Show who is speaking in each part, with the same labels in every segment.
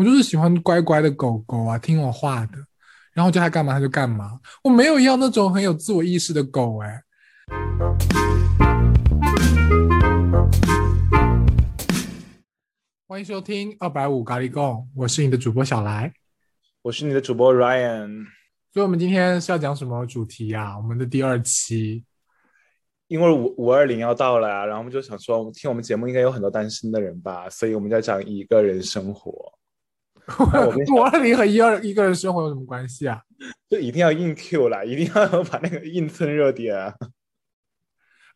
Speaker 1: 我就是喜欢乖乖的狗狗啊，听我话的，然后叫它干嘛它就干嘛。我没有要那种很有自我意识的狗哎。欢迎收听二百五咖喱贡，我是你的主播小来，
Speaker 2: 我是你的主播 Ryan。
Speaker 1: 所以，我们今天是要讲什么主题呀？我们的第二期，
Speaker 2: 因为五五二零要到了啊，然后我们就想说，听我们节目应该有很多单身的人吧，所以我们在讲一个人生活。
Speaker 1: 五二零和一二一个人生活有什么关系啊？
Speaker 2: 就一定要硬 Q 了，一定要把那个硬蹭热点。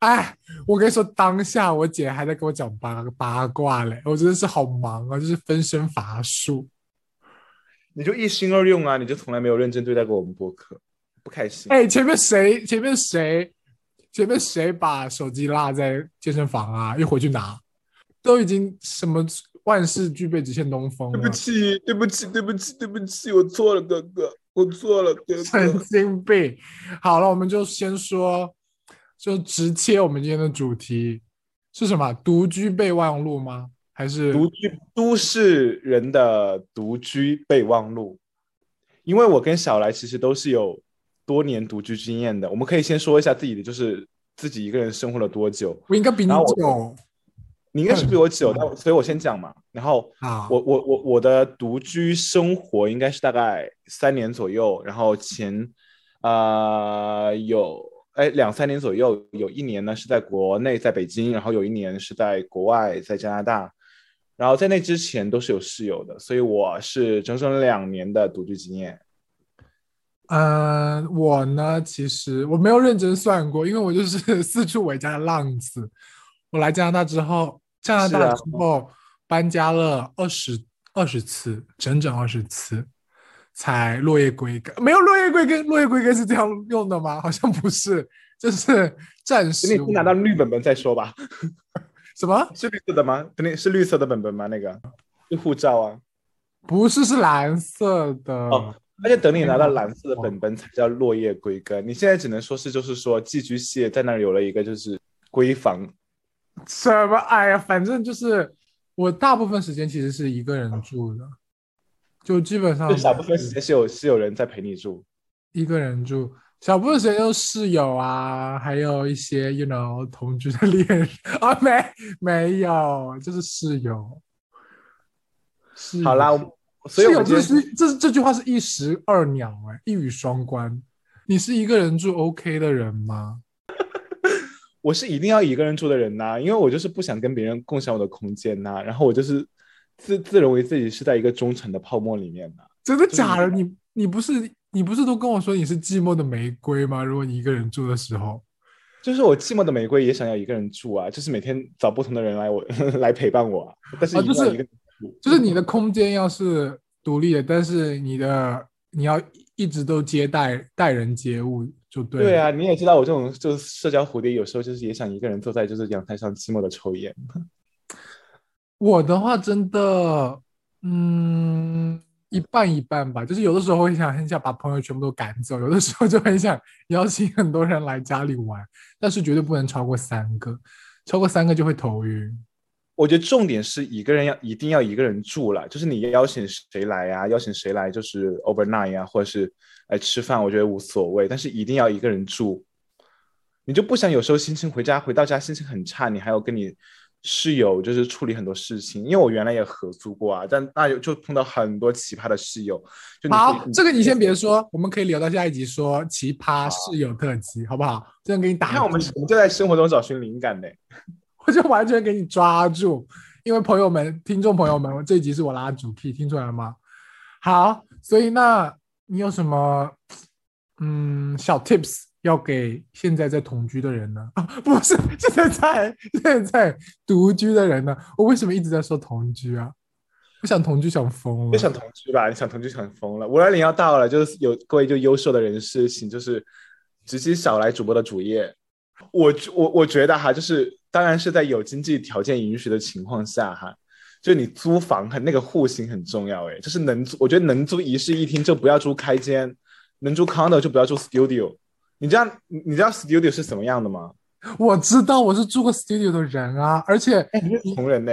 Speaker 1: 哎，我跟你说，当下我姐还在跟我讲八八卦嘞，我真的是好忙啊，就是分身乏术。
Speaker 2: 你就一心二用啊，你就从来没有认真对待过我们播客，不开心。
Speaker 1: 哎，前面谁？前面谁？前面谁把手机落在健身房啊？又回去拿，都已经什么？万事俱备，只欠东风。
Speaker 2: 对不起，对不起，对不起，对不起，我错了，哥哥，我错了，哥 哥。
Speaker 1: 神经病！好了，我们就先说，就直切我们今天的主题是什么？独居备忘录吗？还是
Speaker 2: 独居都市人的独居备忘录？因为我跟小来其实都是有多年独居经验的，我们可以先说一下自己的，就是自己一个人生活了多久。
Speaker 1: 我应该比你久。
Speaker 2: 你应该是比我久，但所以我先讲嘛。然后，我我我我的独居生活应该是大概三年左右。然后前，呃，有哎两三年左右，有一年呢是在国内，在北京，然后有一年是在国外，在加拿大。然后在那之前都是有室友的，所以我是整整两年的独居经验。
Speaker 1: 嗯，我呢，其实我没有认真算过，因为我就是 四处为家的浪子。我来加拿大之后。加拿大之后搬家了二十二十次，整整二十次才落叶归根。没有落叶归根，落叶归根是这样用的吗？好像不是，就是暂时。
Speaker 2: 等你拿到绿本本再说吧。
Speaker 1: 什么？
Speaker 2: 是绿色的吗？等你是绿色的本本吗？那个是护照啊？
Speaker 1: 不是，是蓝色的。哦，
Speaker 2: 而且等你拿到蓝色的本本才叫落叶归根。你现在只能说是，就是说寄居蟹在那儿有了一个就是闺房。
Speaker 1: 什么？哎呀，反正就是我大部分时间其实是一个人住的，就基本上
Speaker 2: 小部分时间是有是有人在陪你住，
Speaker 1: 一个人住，小部分时间就室友啊，还有一些 you know 同居的恋人 啊，没没有，就是室友。
Speaker 2: 好啦，所以
Speaker 1: 这是这这句话是一石二鸟哎，一语双关。你是一个人住 OK 的人吗？
Speaker 2: 我是一定要一个人住的人呐，因为我就是不想跟别人共享我的空间呐。然后我就是自自认为自己是在一个忠诚的泡沫里面的。
Speaker 1: 真的假的？你你不是你不是都跟我说你是寂寞的玫瑰吗？如果你一个人住的时候，
Speaker 2: 就是我寂寞的玫瑰也想要一个人住啊，就是每天找不同的人来我 来陪伴我啊。但是
Speaker 1: 就是就是你的空间要是独立的，但是你的你要一直都接待待人接物。就对
Speaker 2: 对啊，你也知道我这种就是社交蝴蝶，有时候就是也想一个人坐在就是阳台上寂寞的抽烟。
Speaker 1: 我的话真的，嗯，一半一半吧。就是有的时候会想很想把朋友全部都赶走，有的时候就很想邀请很多人来家里玩，但是绝对不能超过三个，超过三个就会头晕。
Speaker 2: 我觉得重点是一个人要一定要一个人住了，就是你邀请谁来呀？邀请谁来就是 overnight 呀，或者是来吃饭，我觉得无所谓。但是一定要一个人住，你就不想有时候心情回家回到家心情很差，你还要跟你室友就是处理很多事情。因为我原来也合租过啊，但那有就碰到很多奇葩的室友。
Speaker 1: 好，这个你先别说，我们可以留到下一集说奇葩室友特辑，好不好？这样给你打。
Speaker 2: 看我们我们就在生活中找寻灵感呢。
Speaker 1: 我就完全给你抓住，因为朋友们、听众朋友们，这一集是我拉主 key，听出来了吗？好，所以那你有什么嗯小 tips 要给现在在同居的人呢？啊，不是现在在现在独居的人呢？我为什么一直在说同居啊？不想同居想疯了，
Speaker 2: 不想同居吧？你想同居想疯了？五二零要到了，就是有各位就优秀的人士，请就是直接少来主播的主页。我我我觉得哈，就是。当然是在有经济条件允许的情况下哈，就你租房很那个户型很重要哎，就是能租，我觉得能租一室一厅就不要租开间，能租 condo 就不要租 studio。你知道你知道 studio 是什么样的吗？
Speaker 1: 我知道，我是住过 studio 的人啊，而且
Speaker 2: 你是穷人呢。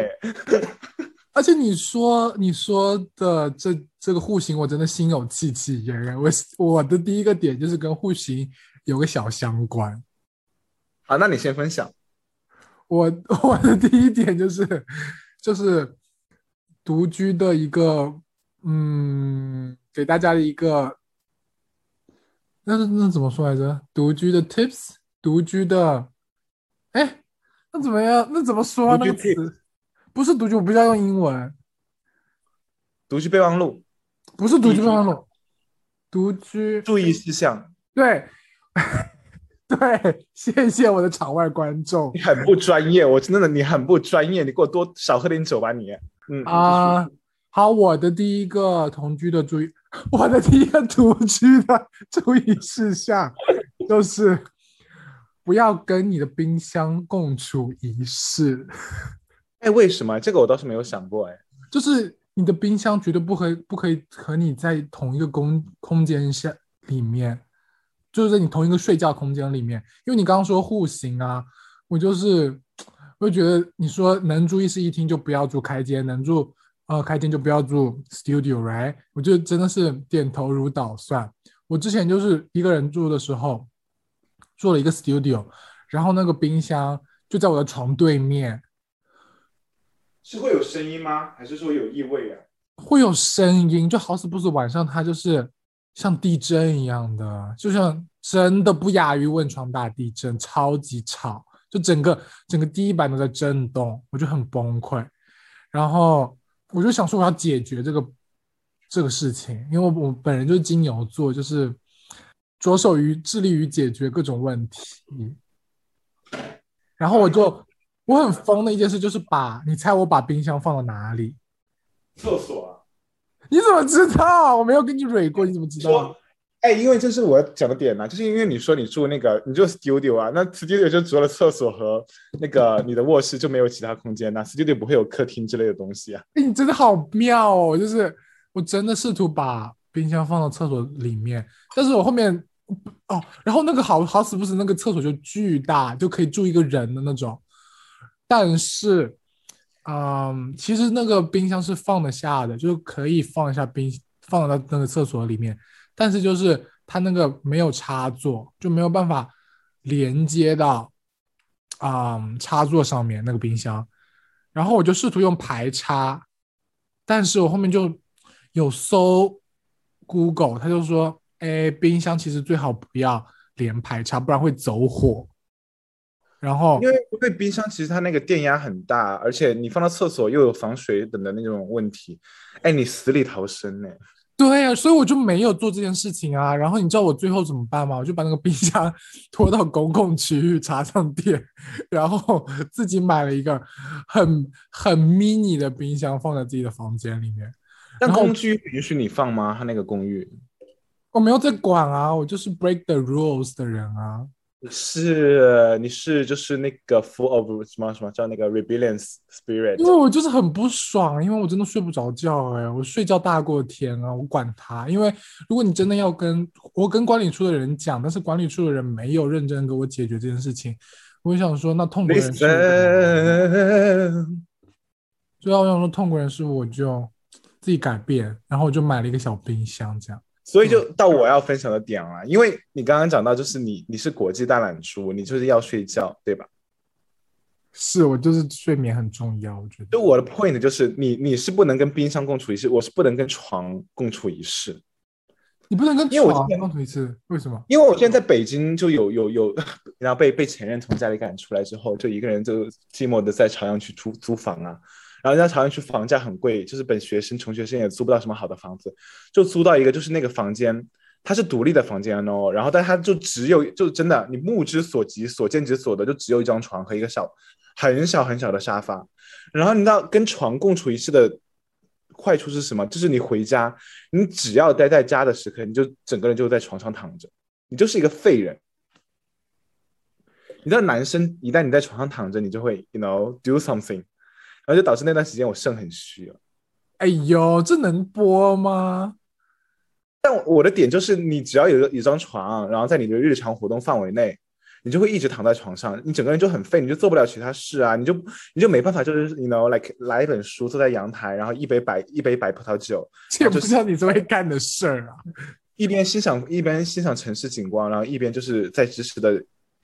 Speaker 1: 而且你说你说的这这个户型，我真的心有戚戚焉。我我的第一个点就是跟户型有个小相关。
Speaker 2: 好，那你先分享。
Speaker 1: 我我的第一点就是就是独居的一个嗯，给大家的一个那那怎么说来着？独居的 tips，独居的哎，那怎么样？那怎么说那个词？不是独居，我不是要用英文。
Speaker 2: 独居备忘录，
Speaker 1: 不是独居备忘录，独居
Speaker 2: 注意事项。
Speaker 1: 对，对，谢谢我的场外观众。
Speaker 2: 你很不专业，我真的，你很不专业。你给我多少喝点酒吧，你。嗯
Speaker 1: 啊，好，我的第一个同居的注意，我的第一个同居的注意事项 就是不要跟你的冰箱共处一室。
Speaker 2: 哎，为什么？这个我倒是没有想过哎，
Speaker 1: 就是你的冰箱绝对不可以不可以和你在同一个空空间下里面，就是在你同一个睡觉空间里面，因为你刚刚说户型啊，我就是我就觉得你说能住一室一厅就不要住开间，能住呃开间就不要住 studio，right？我就真的是点头如捣蒜。我之前就是一个人住的时候，做了一个 studio，然后那个冰箱就在我的床对面。
Speaker 2: 是会有声音吗？还是说有异味啊？
Speaker 1: 会有声音，就好死不死晚上它就是像地震一样的，就像真的不亚于汶川大地震，超级吵，就整个整个地板都在震动，我就很崩溃。然后我就想说我要解决这个这个事情，因为我我本人就是金牛座，就是着手于致力于解决各种问题。然后我就。我很疯的一件事就是把你猜我把冰箱放到哪里？
Speaker 2: 厕所啊？
Speaker 1: 你怎么知道？我没有跟你蕊过，你怎么知道？
Speaker 2: 哎，因为这是我讲的点呢，就是因为你说你住那个，你就 studio 啊，那 studio 就除了厕所和那个你的卧室就没有其他空间，那 studio 不会有客厅之类的东西啊？
Speaker 1: 哎，你真的好妙哦！就是我真的试图把冰箱放到厕所里面，但是我后面哦，然后那个好好死不死，那个厕所就巨大，就可以住一个人的那种。但是，嗯，其实那个冰箱是放得下的，就可以放一下冰，放到那个厕所里面。但是就是它那个没有插座，就没有办法连接到，嗯，插座上面那个冰箱。然后我就试图用排插，但是我后面就有搜 Google，他就说，哎，冰箱其实最好不要连排插，不然会走火。然后，
Speaker 2: 因为因为冰箱其实它那个电压很大，而且你放到厕所又有防水等的那种问题，哎，你死里逃生呢？
Speaker 1: 对呀，所以我就没有做这件事情啊。然后你知道我最后怎么办吗？我就把那个冰箱 拖到公共区域插上电，然后自己买了一个很很 mini 的冰箱放在自己的房间里面。
Speaker 2: 但公寓允许你放吗？他那个公寓，
Speaker 1: 我没有在管啊，我就是 break the rules 的人啊。
Speaker 2: 是，你是就是那个 full of 什么什么叫那个 rebellion spirit？
Speaker 1: 因为我就是很不爽，因为我真的睡不着觉哎，我睡觉大过天啊，我管他。因为如果你真的要跟我跟管理处的人讲，但是管理处的人没有认真给我解决这件事情，我想说那痛苦人是，最后我想说痛苦人是我就自己改变，然后我就买了一个小冰箱这样。
Speaker 2: 所以就到我要分享的点了，因为你刚刚讲到，就是你你是国际大懒猪，你就是要睡觉，对吧？
Speaker 1: 是我就是睡眠很重要，我觉得。
Speaker 2: 就我的 point 就是你你是不能跟冰箱共处一室，我是不能跟床共处一室。
Speaker 1: 你不能跟床共处一室，为什么？
Speaker 2: 因为我现在在北京就有有有，然后被被前任从家里赶出来之后，就一个人就寂寞的在朝阳区租租房啊。然后人家朝阳区房价很贵，就是本学生、穷学生也租不到什么好的房子，就租到一个，就是那个房间，它是独立的房间哦。然后，但它就只有，就真的你目之所及、所见即所得，就只有一张床和一个小、很小很小的沙发。然后你知道跟床共处一室的坏处是什么？就是你回家，你只要待在家的时刻，你就整个人就在床上躺着，你就是一个废人。你知道，男生一旦你在床上躺着，你就会，you know do something。然后就导致那段时间我肾很虚了。
Speaker 1: 哎呦，这能播吗？
Speaker 2: 但我的点就是，你只要有一张床，然后在你的日常活动范围内，你就会一直躺在床上，你整个人就很废，你就做不了其他事啊，你就你就没办法，就是 you know like 来一本书，坐在阳台，然后一杯白一杯白葡萄酒，
Speaker 1: 这也不是你这会干的事儿啊。
Speaker 2: 一边欣赏一边欣赏城市景观，然后一边就是在知识的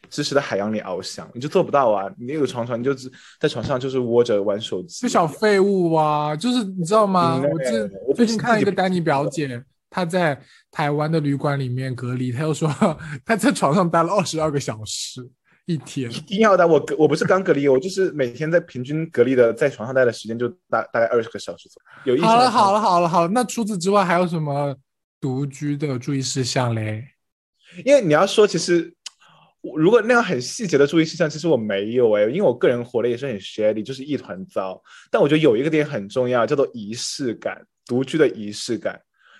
Speaker 2: 知识的海洋里翱翔，你就做不到啊！你那个床床，你就只在床上就是窝着玩手机，
Speaker 1: 就小废物啊！就是你知道吗？
Speaker 2: 嗯
Speaker 1: 我最
Speaker 2: 我
Speaker 1: 最近看了一个丹尼表姐，她在台湾的旅馆里面隔离，她又说她在床上待了二十二个小时一天。
Speaker 2: 一定要的。我隔我不是刚隔离，我就是每天在平均隔离的在床上待的时间就大大概二十个小时左右。有一
Speaker 1: 好了好，
Speaker 2: 了
Speaker 1: 好了好了，那除此之外还有什么独居的注意事项嘞？
Speaker 2: 因为你要说其实。我如果那样很细节的注意事项，其实我没有哎、因为我个人活的也是很 shady，就是一团糟。但我觉得有一个点很重要，叫做仪式感，独居的仪式感。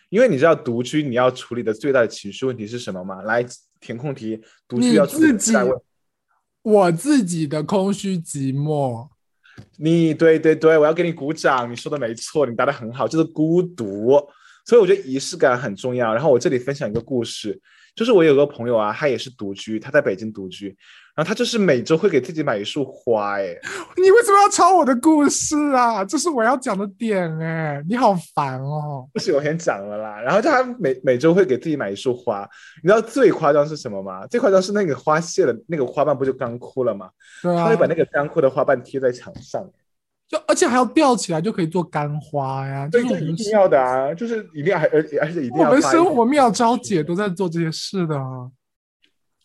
Speaker 2: 因为你知道独居你要处理的最大的情绪问题是什么吗？来填空题，独居要处理
Speaker 1: 自己
Speaker 2: 的最大问，
Speaker 1: 我自己的空虚寂寞。
Speaker 2: 你对对对，我要给你鼓掌，你说的没错，你答的很好，就是孤独。所以我觉得仪式感很重要。然后我这里分享一个故事，就是我有个朋友啊，他也是独居，他在北京独居，然后他就是每周会给自己买一束花，哎，
Speaker 1: 你为什么要抄我的故事啊？这是我要讲的点哎、你好烦哦。
Speaker 2: 不行，我先讲了啦。然后他每每周会给自己买一束花，你知道最夸张是什么吗？最夸张是那个花谢了，那个花瓣不就干枯了吗？
Speaker 1: 对啊
Speaker 2: 他会，把那个干枯的花瓣贴在墙上。
Speaker 1: 就而且还要吊起来就可以做干花呀。就
Speaker 2: 对，
Speaker 1: 是
Speaker 2: 一定要的啊，就是一定要，而而且一定要我们
Speaker 1: 生活妙招姐都在做这些事的啊。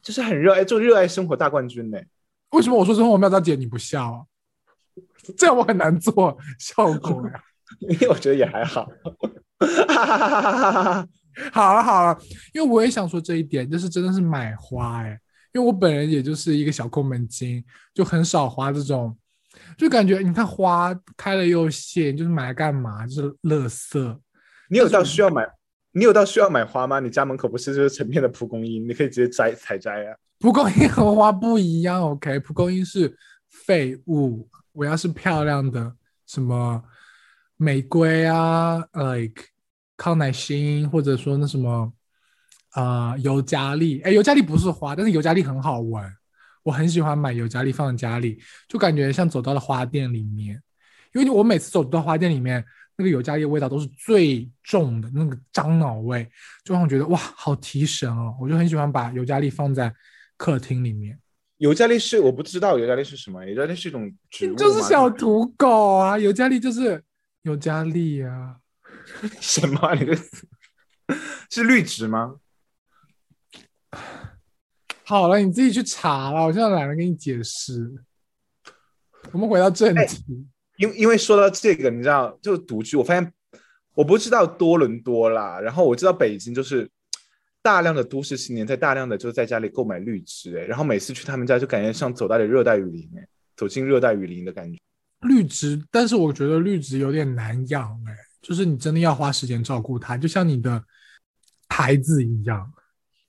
Speaker 2: 就是很热爱，做热爱生活大冠军呢。
Speaker 1: 为什么我说生活妙招姐你不笑啊？这样我很难做效果呀。
Speaker 2: 因为我觉得也还好。哈哈哈哈哈哈！
Speaker 1: 好了好了，因为我也想说这一点，就是真的是买花哎、因为我本人也就是一个小抠门精，就很少花这种，就感觉你看花开了又谢，就是买来干嘛？就是垃圾。
Speaker 2: 你有到需要买，你有到需要买花吗？你家门口不是就是成片的蒲公英，你可以直接摘采摘啊。
Speaker 1: 蒲公英和花不一样，OK？蒲公英是废物，我要是漂亮的什么玫瑰啊，like 康乃馨，或者说那什么啊、呃尤加利，哎，尤加利不是花，但是尤加利很好闻，我很喜欢买尤加利放在家里，就感觉像走到了花店里面，因为我每次走到花店里面，那个尤加利的味道都是最重的那个樟脑味，就让我觉得哇，好提神哦！我就很喜欢把尤加利放在客厅里面，
Speaker 2: 尤加利是我不知道尤加利是什么，尤加利是一种植物？
Speaker 1: 就是小土狗啊，尤加利就是尤加利啊，
Speaker 2: 什么啊？你这是绿植吗？
Speaker 1: 好了，你自己去查了，我现在懒得跟你解释。我们回到正
Speaker 2: 哎
Speaker 1: 题，
Speaker 2: 因因为说到这个，你知道，就独居，我发现我不知道多伦多啦，然后我知道北京就是大量的都市青年在大量的就是在家里购买绿植，哎，然后每次去他们家就感觉像走到了热带雨林，哎，走进热带雨林的感觉。
Speaker 1: 绿植，但是我觉得绿植有点难养，哎，就是你真的要花时间照顾它，就像你的孩子一样。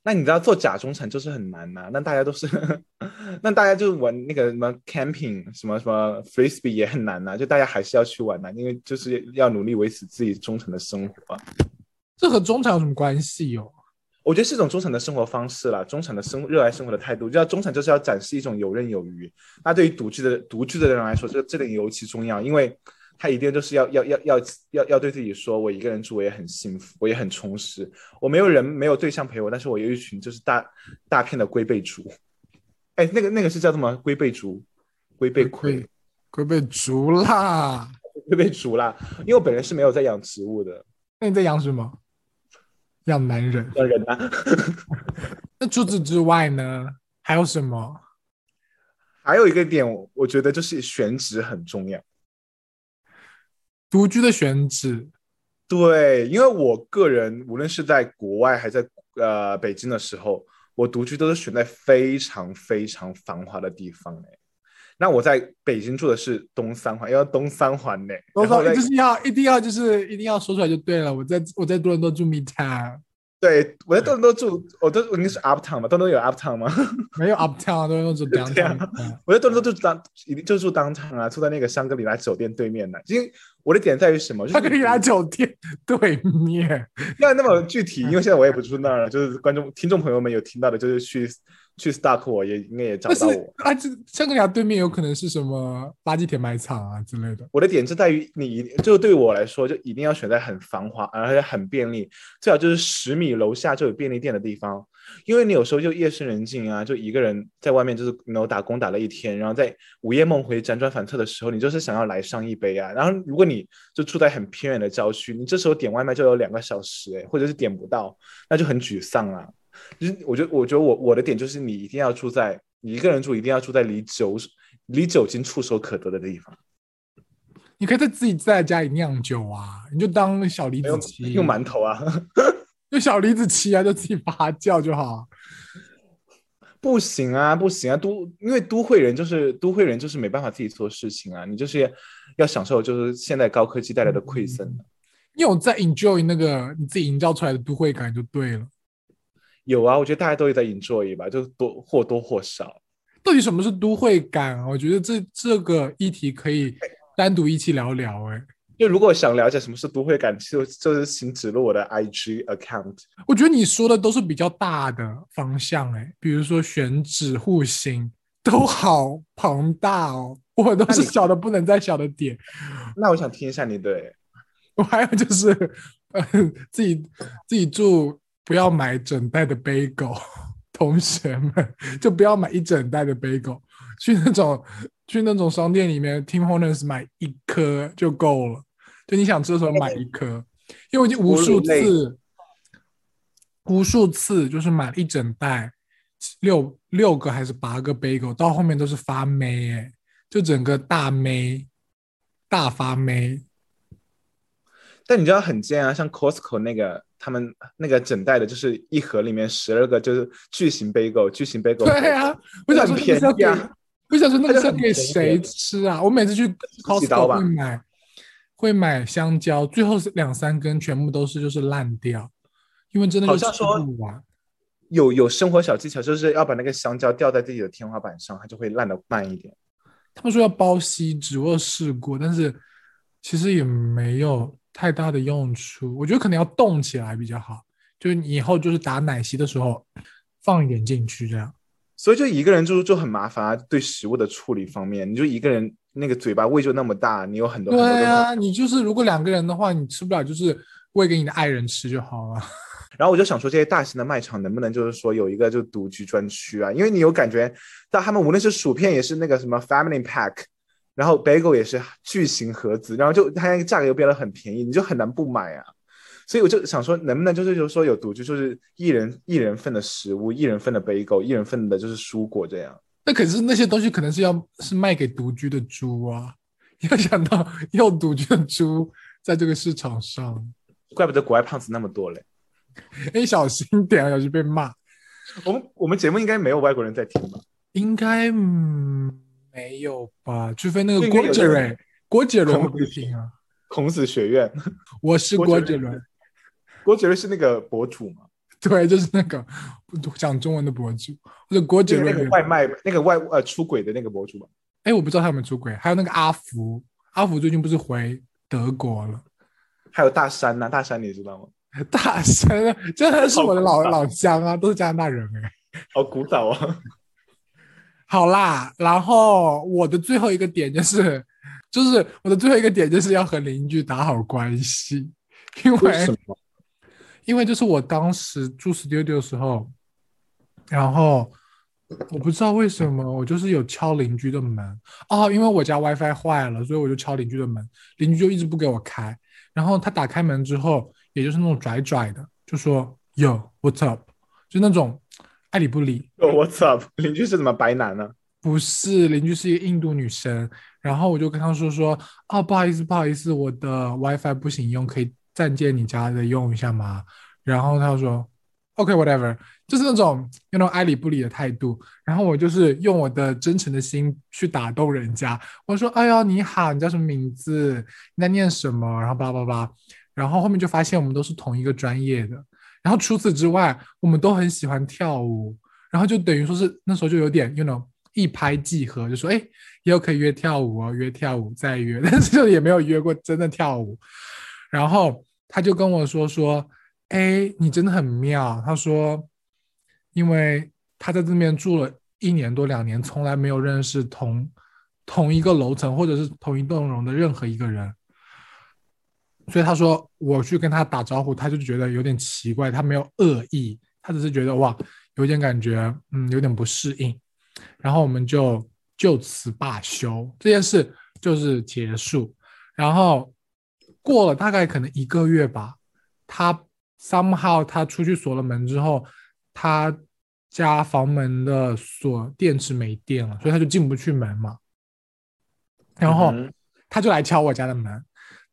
Speaker 2: 那你知道做假中产就是很难呐、那大家都是，那大家就玩那个什么 camping，什么什么 frisbee 也很难呐、就大家还是要去玩呐、因为就是要努力维持自己忠诚的生活啊。
Speaker 1: 这和中产有什么关系哦？
Speaker 2: 我觉得是一种中产的生活方式啦，中产的生热爱生活的态度。就要中产就是要展示一种游刃有余。那对于独居的独居的人来说，这这点尤其重要，因为他一定就是要要要要要要对自己说，我一个人住我也很幸福，我也很充实。我没有人没有对象陪我，但是我有一群就是大大片的龟背竹。哎，那个那个是叫什么龟背竹？龟背龟
Speaker 1: 龟背竹啦。
Speaker 2: 龟背竹啦。因为我本人是没有在养植物的，
Speaker 1: 那你在养什么？养男人。
Speaker 2: 养人啊。
Speaker 1: 那除此之外呢？还有什么？
Speaker 2: 还有一个点，我觉得就是选址很重要。
Speaker 1: 独居的选址，
Speaker 2: 对，因为我个人无论是在国外还在呃北京的时候，我独居都是选在非常非常繁华的地方哎。那我在北京住的是东三环，要东三环呢。
Speaker 1: 我说就是要一定要就是一定要说出来就对了。我在我在多伦多住 Midtown，
Speaker 2: 对，我在多伦多住，我都我应该是 Uptown 嘛，多伦多有 Uptown 吗？
Speaker 1: 没有 Uptown，多伦多住 Downtown。
Speaker 2: 我在多伦多就住当一定就住 Downtown 啊，住在那个香格里拉酒店对面的。因为我的点在于什么？就是
Speaker 1: 香格里拉酒店 对面，
Speaker 2: 那那么具体，因为现在我也不住那儿了。就是观众、听众朋友们有听到的，就是去去 stalk 我也应该也找到我。
Speaker 1: 啊，这香格里拉对面有可能是什么垃圾填埋场啊之类的。
Speaker 2: 我的点就在于你一，就对我来说，就一定要选在很繁华而且很便利，最好就是十米楼下就有便利店的地方。因为你有时候就夜深人静啊，就一个人在外面就是然后打工打了一天，然后在午夜梦回辗转反侧的时候，你就是想要来上一杯啊。然后如果你就住在很偏远的郊区，你这时候点外卖就有两个小时哎，或者是点不到，那就很沮丧啊。就是我觉得，我觉得我我的点就是你一定要住在你一个人住，一定要住在离酒离酒精触手可得的地方。
Speaker 1: 你可以在自己在家里酿酒啊，你就当小李子柒，
Speaker 2: 用馒头啊，
Speaker 1: 就小李子柒啊，就自己发酵就好。
Speaker 2: 不行啊，不行啊，都因为都会人就是都会人就是没办法自己做事情啊，你就是要享受就是现在高科技带来的馈赠。
Speaker 1: 你有在 enjoy 那个你自己营造出来的都会感就对了。
Speaker 2: 有啊，我觉得大家都有在 enjoy 吧，就多或多或少。
Speaker 1: 到底什么是都会感啊？我觉得这这个议题可以单独一起聊聊、欸。哎，
Speaker 2: 就如果想了解什么是都会感，就就是请指路我的 IG account。
Speaker 1: 我觉得你说的都是比较大的方向、欸，哎，比如说选址、户型，都好庞大哦。我都是小的不能再小的点。
Speaker 2: 那我想听一下你对，
Speaker 1: 我还有就是，呃，自己自己住不要买整袋的 bagel，同学们就不要买一整袋的 bagel，去那种去那种商店里面，Tim Hortons 买一颗就够了。就你想吃的时候买一颗，因为我已经无数次、无数次就是买了一整袋，六六个还是八个 bagel，到后面都是发霉、欸，就整个大霉，大发霉。
Speaker 2: 但你知道很贱啊，像 Costco 那个，他们那个整袋的，就是一盒里面十二个，就是巨型 bagel，巨型 bagel。
Speaker 1: 对啊，我想说
Speaker 2: 便宜啊，
Speaker 1: 我想说那个是给谁吃啊？我每次去 Costco 会买，会买香蕉，最后是两三根全部都是就是烂掉，因为真的
Speaker 2: 好像说有有生活小技巧，就是要把那个香蕉吊在自己的天花板上，它就会烂的慢一点。
Speaker 1: 他们说要包锡纸，我有试过，但是其实也没有太大的用处。我觉得可能要冻起来比较好，就是你以后就是打奶昔的时候放一点进去这样。
Speaker 2: 所以就一个人住就很麻烦，对食物的处理方面，你就一个人那个嘴巴胃就那么大，你有很多
Speaker 1: 对啊，你就是如果两个人的话，你吃不了，就是喂给你的爱人吃就好了。
Speaker 2: 然后我就想说，这些大型的卖场能不能就是说有一个就独居专区啊？因为你有感觉到他们无论是薯片也是那个什么 family pack，然后 bagel 也是巨型盒子，然后就它那个价格又变得很便宜，你就很难不买啊。所以我就想说，能不能就是就是说有独居，就是一人一人份的食物，一人份的 bagel，一人份的就是蔬果这样。
Speaker 1: 那可是那些东西可能是要是卖给独居的猪啊！要想到要独居的猪在这个市场上，
Speaker 2: 怪不得国外胖子那么多嘞。
Speaker 1: 哎，小心点，小心被骂。
Speaker 2: 我们我们节目应该没有外国人在听吧？
Speaker 1: 应该、嗯、没有吧？除非那个郭杰伦，郭杰伦会听啊？
Speaker 2: 孔子学院，
Speaker 1: 我是郭杰伦。
Speaker 2: 郭杰伦是那个博主吗？
Speaker 1: 对，就是那个讲中文的博主，或者郭杰伦
Speaker 2: 那个外卖那个外呃出轨的那个博主吧？
Speaker 1: 哎，我不知道他有没有出轨。还有那个阿福，阿福最近不是回德国了？
Speaker 2: 还有大山呐、啊，大山你知道吗？
Speaker 1: 大山啊，真的是我的老老乡啊，都是加拿大人哎、
Speaker 2: 欸，好古早啊！
Speaker 1: 好啦，然后我的最后一个点就是，就是我的最后一个点就是要和邻居打好关系，因为
Speaker 2: 为什么？
Speaker 1: 因为就是我当时住 studio 的时候，然后我不知道为什么我就是有敲邻居的门哦，因为我家 WiFi 坏了，所以我就敲邻居的门，邻居就一直不给我开，然后他打开门之后。也就是那种拽拽的，就说 Yo What's up，就那种爱理不理。
Speaker 2: Yo What's up，邻居是怎么白男呢？
Speaker 1: 不是，邻居是一个印度女生。然后我就跟她说说，哦，不好意思，不好意思，我的 WiFi 不行用，可以暂借你家的用一下吗？然后他说 OK，whatever，、okay, 就是那种那种爱理不理的态度。然后我就是用我的真诚的心去打动人家。我说，哎呦，你好，你叫什么名字？你在念什么？然后叭叭叭。然后后面就发现我们都是同一个专业的，然后除此之外，我们都很喜欢跳舞，然后就等于说是那时候就有点，you know，一拍即合，就说哎，以后可以约跳舞哦，约跳舞再约，但是就也没有约过真的跳舞。然后他就跟我说说，哎，你真的很妙。他说，因为他在这边住了一年多两年，从来没有认识同同一个楼层或者是同一栋楼的任何一个人。所以他说我去跟他打招呼，他就觉得有点奇怪，他没有恶意，他只是觉得哇，有点感觉，嗯，有点不适应。然后我们就就此罢休，这件事就是结束。然后过了大概可能一个月吧，他 somehow 他出去锁了门之后，他家房门的锁电池没电了，所以他就进不去门嘛。然后他就来敲我家的门，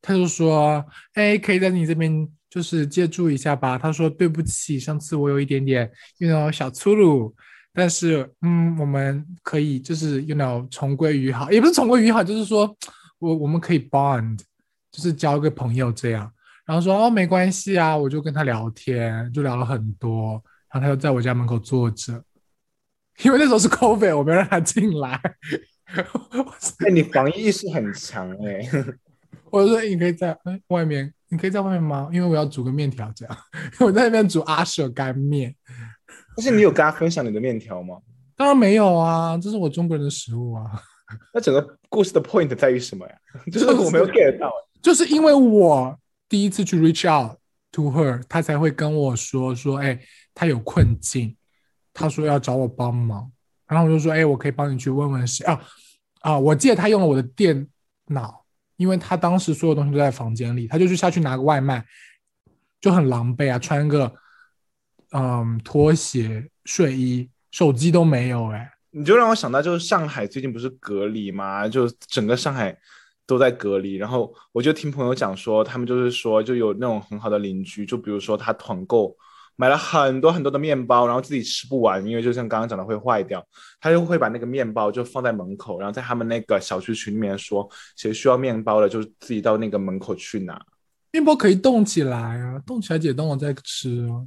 Speaker 1: 他就说：“哎，可以在你这边就是借住一下吧。”他说：“对不起，上次我有一点点，you know 小粗鲁。”但是，嗯，我们可以就是，you know，重归于好，也不是重归于好，就是说我我们可以 bond，就是交个朋友这样。然后说哦，没关系啊，我就跟他聊天，就聊了很多。然后他就在我家门口坐着，因为那时候是 COVID，我没有让他进来。
Speaker 2: 哎，你防疫意识很强哎。
Speaker 1: 我说你可以在外面，你可以在外面吗？因为我要煮个面条这样，我在那边煮阿舍干面。
Speaker 2: 但是你有跟他分享你的面条吗？
Speaker 1: 当然没有啊，这是我中国人的食物啊。
Speaker 2: 那整个故事的 point 在于什么呀？就是我没有 get 到，
Speaker 1: 就是因为我第一次去 reach out to her，她才会跟我说说，哎，她有困境，她说要找我帮忙，然后我就说，哎，我可以帮你去问问谁啊啊！我记得他用了我的电脑，因为他当时所有东西都在房间里，他就去下去拿个外卖，就很狼狈啊，穿个。嗯，拖鞋、睡衣、手机都没有哎，
Speaker 2: 你就让我想到，就是上海最近不是隔离吗？就整个上海都在隔离，然后我就听朋友讲说，他们就是说，就有那种很好的邻居，就比如说他团购买了很多很多的面包，然后自己吃不完，因为就像刚刚讲的会坏掉，他就会把那个面包就放在门口，然后在他们那个小区群里面说，谁需要面包了，就自己到那个门口去拿。
Speaker 1: 面包可以冻起来啊，冻起来解冻了再吃啊。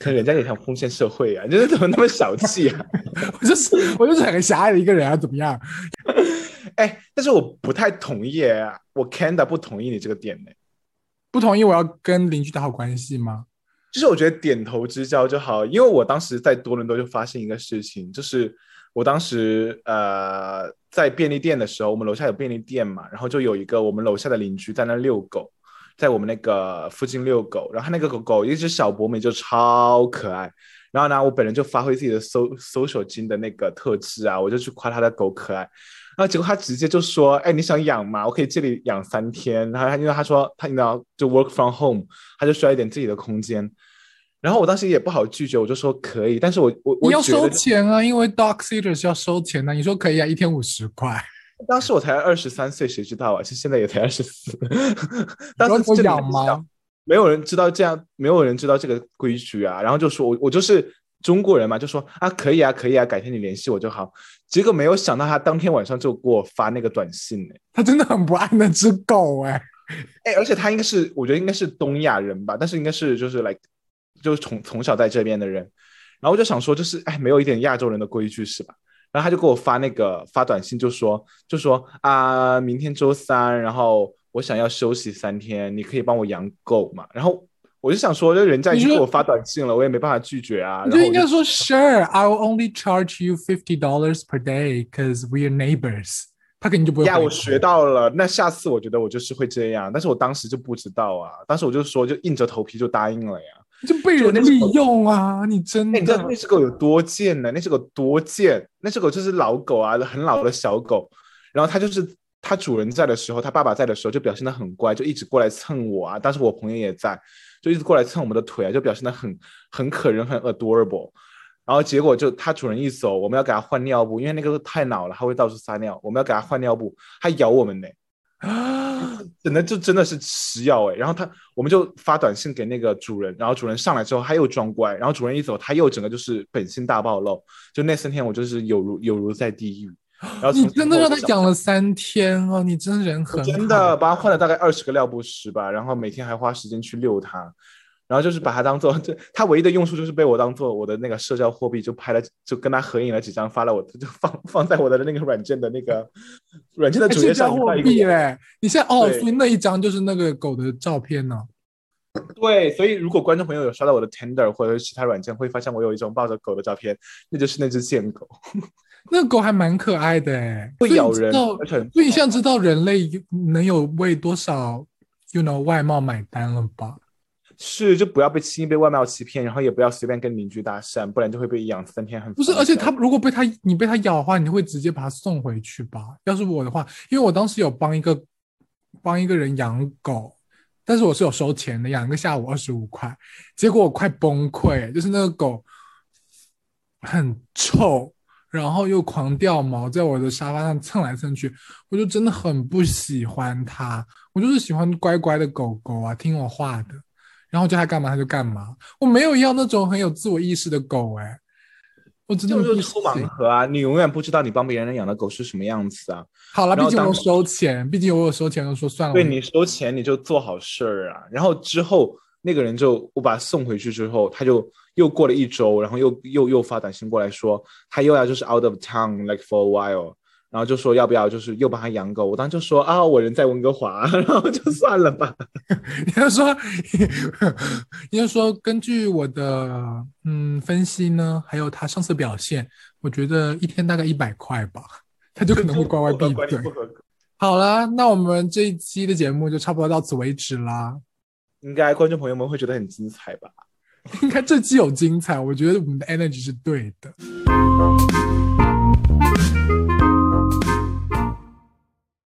Speaker 2: 可人家也想奉献社会啊！你这怎么那么小气啊？
Speaker 1: 我就是我就是很狭隘的一个人啊，怎么样？
Speaker 2: 哎，但是我不太同意，我 Kanda 不同意你这个点呢。
Speaker 1: 不同意我要跟邻居打好关系吗？
Speaker 2: 就是我觉得点头之交就好，因为我当时在多伦多就发现一个事情，就是我当时呃在便利店的时候，我们楼下有便利店嘛，然后就有一个我们楼下的邻居在那遛狗。在我们那个附近遛狗，然后那个狗狗一只小博美就超可爱，然后呢，我本人就发挥自己的搜搜手精的那个特质啊，我就去夸他的狗可爱，然后结果他直接就说，哎，你想养吗？我可以这里养三天，然后他因为他说他你知道就 work from home，他就需要一点自己的空间，然后我当时也不好拒绝，我就说可以，但是我我
Speaker 1: 你要收钱啊，因为 dog sitter 是要收钱的，你说可以啊，一天五十块。
Speaker 2: 当时我才二十三岁，谁知道啊？其实现在也才二十四。
Speaker 1: 当时我养吗？
Speaker 2: 没有人知道这样，没有人知道这个规矩啊。然后就说，我我就是中国人嘛，就说啊，可以啊，可以啊，改天你联系我就好。结果没有想到，他当天晚上就给我发那个短信呢。
Speaker 1: 他真的很不爱那只狗哎
Speaker 2: 哎，而且他应该是，我觉得应该是东亚人吧，但是应该是就是来，就是从从小在这边的人。然后我就想说，就是哎，没有一点亚洲人的规矩是吧？然后他就给我发那个发短信，就说就说啊，明天周三，然后我想要休息三天，你可以帮我养狗嘛？然后我就想说，就人家已经给我发短信了，我也没办法拒绝啊。
Speaker 1: 你就应该说，Sure，I will only charge you fifty dollars per day because we are neighbors。他肯定就不会。
Speaker 2: 呀，我学到了，那下次我觉得我就是会这样，但是我当时就不知道啊，当时我就说就硬着头皮就答应了呀。
Speaker 1: 就被人利用啊！你真的？
Speaker 2: 你知道那只狗有多贱呢？那只狗多贱！那只狗就是老狗啊，很老的小狗。然后它就是它主人在的时候，它爸爸在的时候就表现的很乖，就一直过来蹭我啊。当时我朋友也在，就一直过来蹭我们的腿啊，就表现的很很可人，很 adorable。然后结果就它主人一走，我们要给它换尿布，因为那个太老了，它会到处撒尿。我们要给它换尿布，它咬我们呢。啊，真的就真的是吃药哎，然后他我们就发短信给那个主人，然后主人上来之后他又装乖，然后主人一走他又整个就是本性大暴露，就那三天我就是有如有如在地狱。然后
Speaker 1: 你真的让他养了三天哦，你真人很
Speaker 2: 真的把他换了大概二十个尿不湿吧，然后每天还花时间去遛它。然后就是把它当做，这它唯一的用处就是被我当做我的那个社交货币，就拍了，就跟他合影了几张，发了我，就放放在我的那个软件的那个软件的主页上。
Speaker 1: 社交货币嘞，你现在哦，所以那一张就是那个狗的照片呢。
Speaker 2: 对，所以如果观众朋友有刷到我的 Tender 或者是其他软件，会发现我有一种抱着狗的照片，那就是那只贱狗。
Speaker 1: 那个狗还蛮可爱的哎，
Speaker 2: 会咬人，
Speaker 1: 而且所以你现在知道人类能有为多少，you know 外貌买单了吧？
Speaker 2: 是，就不要被轻易被外貌欺骗，然后也不要随便跟邻居搭讪，不然就会被养三天很。
Speaker 1: 不是，而且它如果被它你被它咬的话，你会直接把它送回去吧？要是我的话，因为我当时有帮一个帮一个人养狗，但是我是有收钱的，养一个下午二十五块，结果我快崩溃，就是那个狗很臭，然后又狂掉毛，在我的沙发上蹭来蹭去，我就真的很不喜欢它。我就是喜欢乖乖的狗狗啊，听我话的。然后叫它干嘛它就干嘛，我没有要那种很有自我意识的狗哎，我真的
Speaker 2: 就是抽盲盒啊！你永远不知道你帮别人养的狗是什么样子啊。
Speaker 1: 好了，毕竟我收钱，毕竟我有收钱，就说算了。
Speaker 2: 对你收钱你就做好事儿啊。然后之后那个人就我把他送回去之后，他就又过了一周，然后又又又发短信过来说他又要就是 out of town like for a while。然后就说要不要就是又帮他养狗，我当时就说啊，我人在温哥华，然后就算了吧。
Speaker 1: 你就说，你就说根据我的嗯分析呢，还有他上次表现，我觉得一天大概一百块吧，他就可能会乖乖闭嘴。好了，那我们这一期的节目就差不多到此为止啦。
Speaker 2: 应该观众朋友们会觉得很精彩吧？
Speaker 1: 应该这期有精彩，我觉得我们的 energy 是对的。